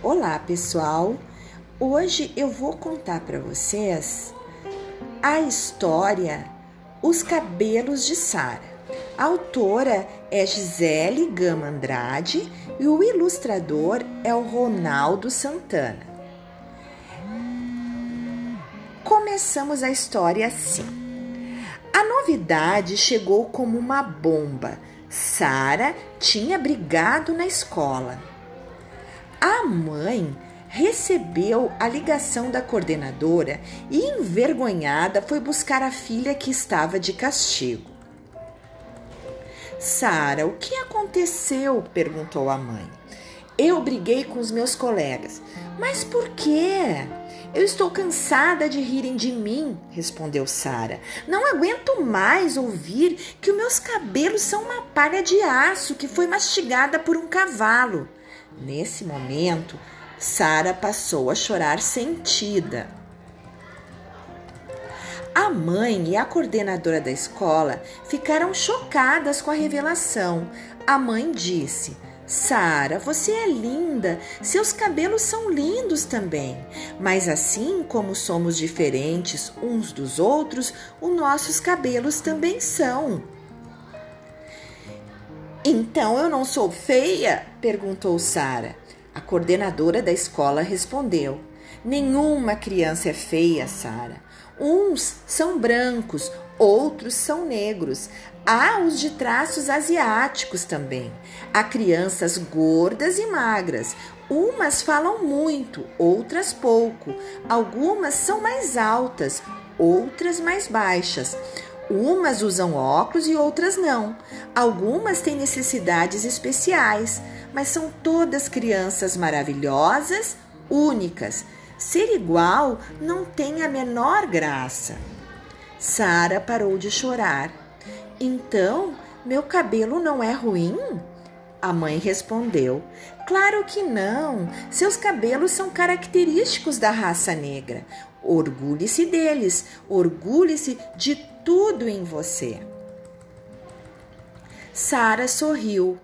Olá, pessoal. Hoje eu vou contar para vocês a história Os Cabelos de Sara. A autora é Gisele Gama Andrade e o ilustrador é o Ronaldo Santana. Começamos a história assim. A novidade chegou como uma bomba. Sara tinha brigado na escola. A mãe recebeu a ligação da coordenadora e, envergonhada, foi buscar a filha que estava de castigo. Sara, o que aconteceu? perguntou a mãe. Eu briguei com os meus colegas. Mas por quê? Eu estou cansada de rirem de mim, respondeu Sara. Não aguento mais ouvir que os meus cabelos são uma palha de aço que foi mastigada por um cavalo. Nesse momento, Sara passou a chorar sentida. A mãe e a coordenadora da escola ficaram chocadas com a revelação. A mãe disse: Sara, você é linda, seus cabelos são lindos também. Mas assim como somos diferentes uns dos outros, os nossos cabelos também são. Então eu não sou feia? perguntou Sara. A coordenadora da escola respondeu: Nenhuma criança é feia, Sara. Uns são brancos, outros são negros. Há os de traços asiáticos também. Há crianças gordas e magras. Umas falam muito, outras pouco. Algumas são mais altas, outras mais baixas. Umas usam óculos e outras não. Algumas têm necessidades especiais, mas são todas crianças maravilhosas, únicas. Ser igual não tem a menor graça. Sara parou de chorar. Então, meu cabelo não é ruim? A mãe respondeu: Claro que não. Seus cabelos são característicos da raça negra. Orgulhe-se deles, orgulhe-se de tudo em você. Sara sorriu.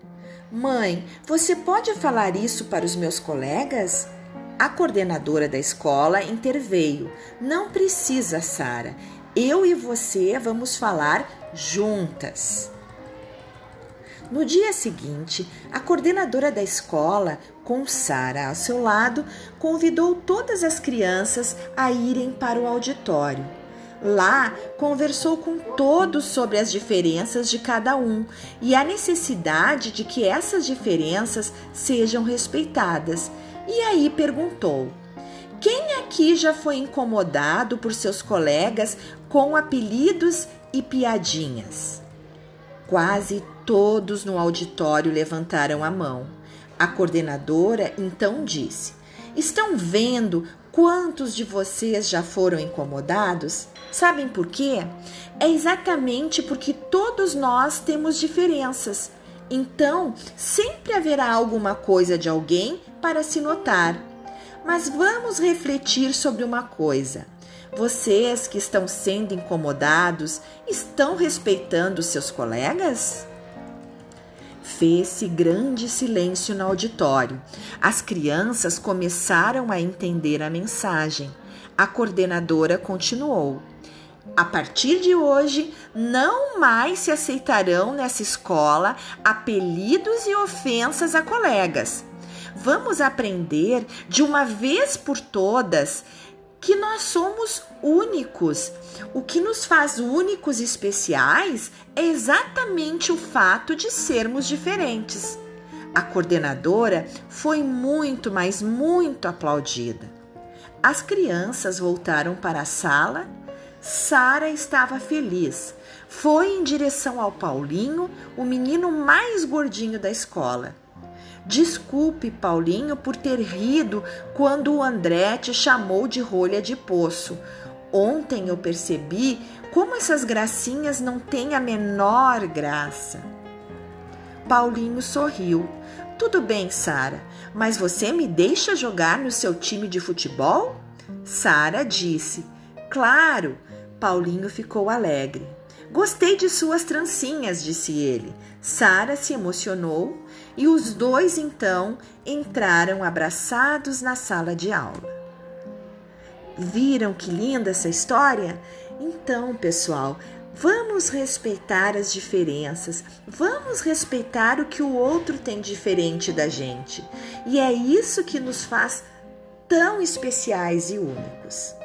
Mãe, você pode falar isso para os meus colegas? A coordenadora da escola interveio. Não precisa, Sara. Eu e você vamos falar juntas. No dia seguinte, a coordenadora da escola, com Sara ao seu lado, convidou todas as crianças a irem para o auditório. Lá, conversou com todos sobre as diferenças de cada um e a necessidade de que essas diferenças sejam respeitadas. E aí perguntou: Quem aqui já foi incomodado por seus colegas com apelidos e piadinhas? Quase todos no auditório levantaram a mão. A coordenadora então disse: Estão vendo quantos de vocês já foram incomodados? Sabem por quê? É exatamente porque todos nós temos diferenças. Então, sempre haverá alguma coisa de alguém para se notar. Mas vamos refletir sobre uma coisa. Vocês que estão sendo incomodados, estão respeitando seus colegas? Fez-se grande silêncio no auditório. As crianças começaram a entender a mensagem. A coordenadora continuou. A partir de hoje, não mais se aceitarão nessa escola apelidos e ofensas a colegas. Vamos aprender de uma vez por todas que nós somos únicos. O que nos faz únicos e especiais é exatamente o fato de sermos diferentes. A coordenadora foi muito, mas muito aplaudida. As crianças voltaram para a sala Sara estava feliz. Foi em direção ao Paulinho, o menino mais gordinho da escola. Desculpe, Paulinho, por ter rido quando o André te chamou de rolha de poço. Ontem eu percebi como essas gracinhas não têm a menor graça. Paulinho sorriu. Tudo bem, Sara, mas você me deixa jogar no seu time de futebol? Sara disse: Claro, Paulinho ficou alegre. Gostei de suas trancinhas, disse ele. Sara se emocionou e os dois então entraram abraçados na sala de aula. Viram que linda essa história? Então, pessoal, vamos respeitar as diferenças, vamos respeitar o que o outro tem diferente da gente. E é isso que nos faz tão especiais e únicos.